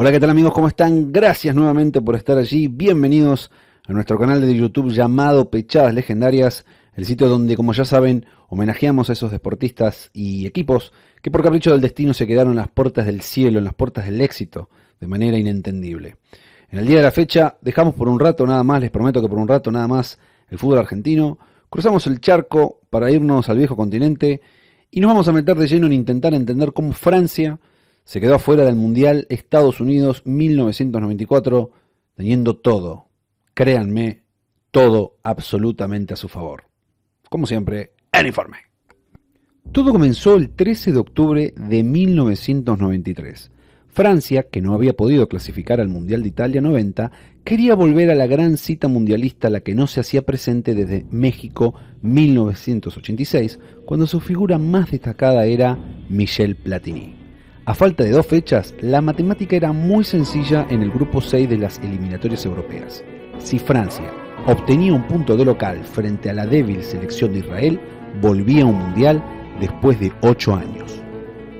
Hola, ¿qué tal amigos? ¿Cómo están? Gracias nuevamente por estar allí. Bienvenidos a nuestro canal de YouTube llamado Pechadas Legendarias, el sitio donde, como ya saben, homenajeamos a esos deportistas y equipos que por capricho del destino se quedaron en las puertas del cielo, en las puertas del éxito, de manera inentendible. En el día de la fecha dejamos por un rato nada más, les prometo que por un rato nada más, el fútbol argentino, cruzamos el charco para irnos al viejo continente y nos vamos a meter de lleno en intentar entender cómo Francia se quedó afuera del Mundial Estados Unidos 1994, teniendo todo, créanme, todo absolutamente a su favor. Como siempre, el informe. Todo comenzó el 13 de octubre de 1993. Francia, que no había podido clasificar al Mundial de Italia 90, quería volver a la gran cita mundialista a la que no se hacía presente desde México 1986, cuando su figura más destacada era Michel Platini. A falta de dos fechas, la matemática era muy sencilla en el grupo 6 de las eliminatorias europeas. Si Francia obtenía un punto de local frente a la débil selección de Israel, volvía a un mundial después de ocho años.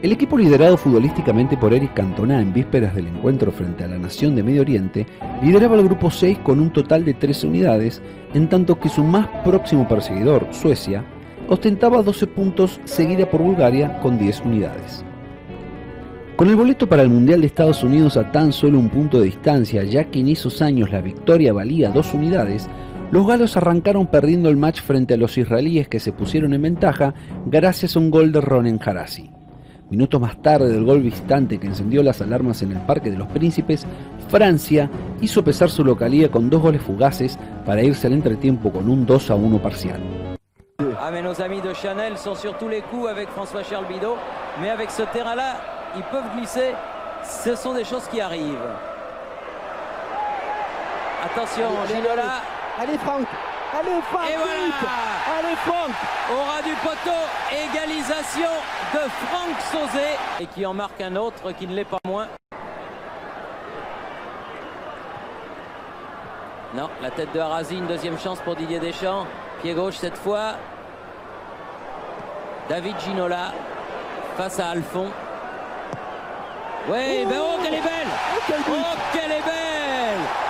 El equipo liderado futbolísticamente por Eric Cantona en vísperas del encuentro frente a la nación de Medio Oriente lideraba el grupo 6 con un total de 13 unidades, en tanto que su más próximo perseguidor, Suecia, ostentaba 12 puntos seguida por Bulgaria con 10 unidades. Con el boleto para el Mundial de Estados Unidos a tan solo un punto de distancia, ya que en esos años la victoria valía dos unidades, los galos arrancaron perdiendo el match frente a los israelíes que se pusieron en ventaja gracias a un gol de Ronen Harasi. Minutos más tarde del gol visitante que encendió las alarmas en el Parque de los Príncipes, Francia hizo pesar su localía con dos goles fugaces para irse al entretiempo con un 2 a 1 parcial. Ah mais nos amis de Chanel sont sur tous les coups avec François Charles Bidot, mais avec ce terrain-là, ils peuvent glisser. Ce sont des choses qui arrivent. Attention, Ginola. Allez Franck Allez Franck Et voilà Allez Franck Au ras du poteau, égalisation de Franck Sauzé et qui en marque un autre qui ne l'est pas moins. Non, la tête de Harazi, une deuxième chance pour Didier Deschamps. Pied gauche cette fois. David Ginola face à Alphon. Oui, ben oh qu'elle est belle Oh qu'elle est belle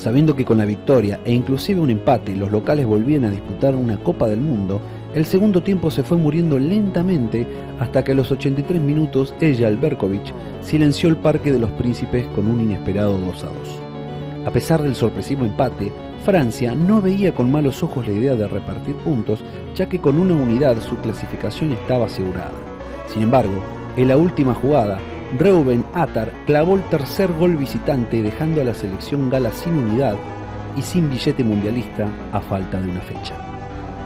Sabiendo que con la victoria e inclusive un empate los locales volvían a disputar una Copa del Mundo, el segundo tiempo se fue muriendo lentamente hasta que a los 83 minutos ella, Alberkovic, silenció el Parque de los Príncipes con un inesperado 2 a 2. A pesar del sorpresivo empate, Francia no veía con malos ojos la idea de repartir puntos, ya que con una unidad su clasificación estaba asegurada. Sin embargo, en la última jugada, Reuben Atar clavó el tercer gol visitante dejando a la selección gala sin unidad y sin billete mundialista a falta de una fecha.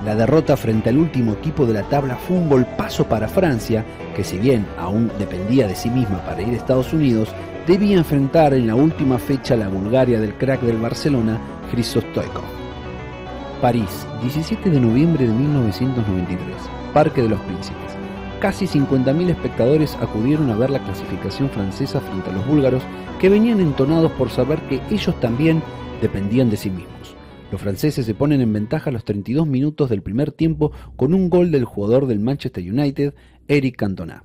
La derrota frente al último equipo de la tabla fue un golpazo para Francia, que si bien aún dependía de sí misma para ir a Estados Unidos, debía enfrentar en la última fecha a la Bulgaria del crack del Barcelona, Christos. París, 17 de noviembre de 1993, Parque de los Príncipes. Casi 50.000 espectadores acudieron a ver la clasificación francesa frente a los búlgaros que venían entonados por saber que ellos también dependían de sí mismos. Los franceses se ponen en ventaja a los 32 minutos del primer tiempo con un gol del jugador del Manchester United, Eric Cantona.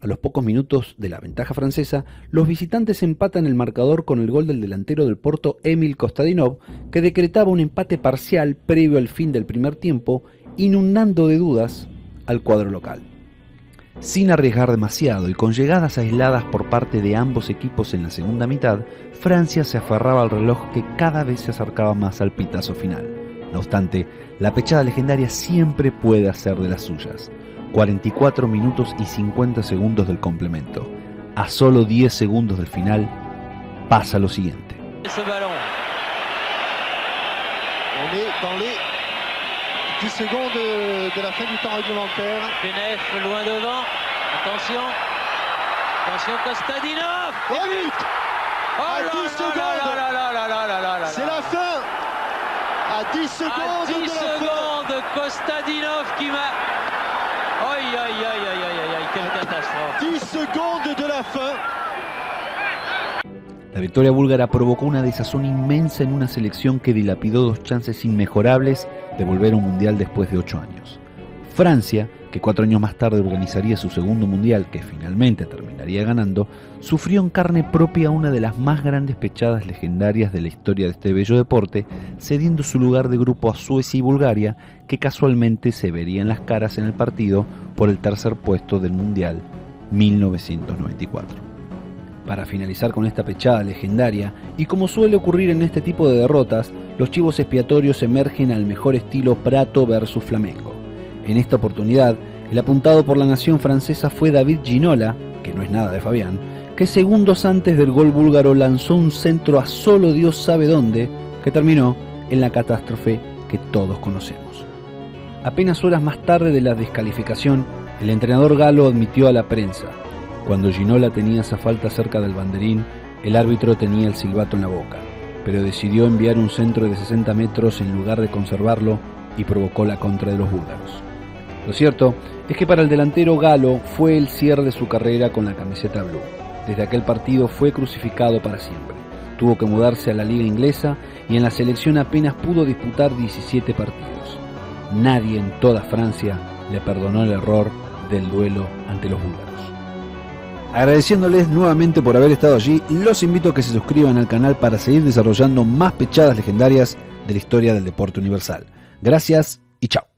A los pocos minutos de la ventaja francesa, los visitantes empatan el marcador con el gol del delantero del Porto Emil Kostadinov, que decretaba un empate parcial previo al fin del primer tiempo, inundando de dudas al cuadro local. Sin arriesgar demasiado y con llegadas aisladas por parte de ambos equipos en la segunda mitad, Francia se aferraba al reloj que cada vez se acercaba más al pitazo final. No obstante, la pechada legendaria siempre puede hacer de las suyas. 44 minutos y 50 segundos del complemento. A solo 10 segundos del final, pasa lo siguiente. Ce ballon. 10 secondes de, la fin du temps réglementaire. Penef loin devant. Attention. Attention Costadinov. Oh, but oh à 10 secondes. C'est la fin. À 10 secondes. À 10 secondes. La Costadinov qui m'a. Aïe aïe aïe aïe aïe aïe aïe. Quelle catastrophe. 10 secondes de la fin. La victoria búlgara provocó una desazón inmensa en una selección que dilapidó dos chances inmejorables de volver a un mundial después de ocho años. Francia, que cuatro años más tarde organizaría su segundo mundial, que finalmente terminaría ganando, sufrió en carne propia una de las más grandes pechadas legendarias de la historia de este bello deporte, cediendo su lugar de grupo a Suecia y Bulgaria, que casualmente se verían las caras en el partido por el tercer puesto del Mundial 1994 para finalizar con esta pechada legendaria, y como suele ocurrir en este tipo de derrotas, los chivos expiatorios emergen al mejor estilo Prato versus Flamengo. En esta oportunidad, el apuntado por la nación francesa fue David Ginola, que no es nada de Fabián, que segundos antes del gol búlgaro lanzó un centro a solo Dios sabe dónde, que terminó en la catástrofe que todos conocemos. Apenas horas más tarde de la descalificación, el entrenador galo admitió a la prensa, cuando Ginola tenía esa falta cerca del banderín, el árbitro tenía el silbato en la boca, pero decidió enviar un centro de 60 metros en lugar de conservarlo y provocó la contra de los búlgaros. Lo cierto es que para el delantero galo fue el cierre de su carrera con la camiseta blue. Desde aquel partido fue crucificado para siempre. Tuvo que mudarse a la liga inglesa y en la selección apenas pudo disputar 17 partidos. Nadie en toda Francia le perdonó el error del duelo ante los búlgaros. Agradeciéndoles nuevamente por haber estado allí, los invito a que se suscriban al canal para seguir desarrollando más pechadas legendarias de la historia del deporte universal. Gracias y chao.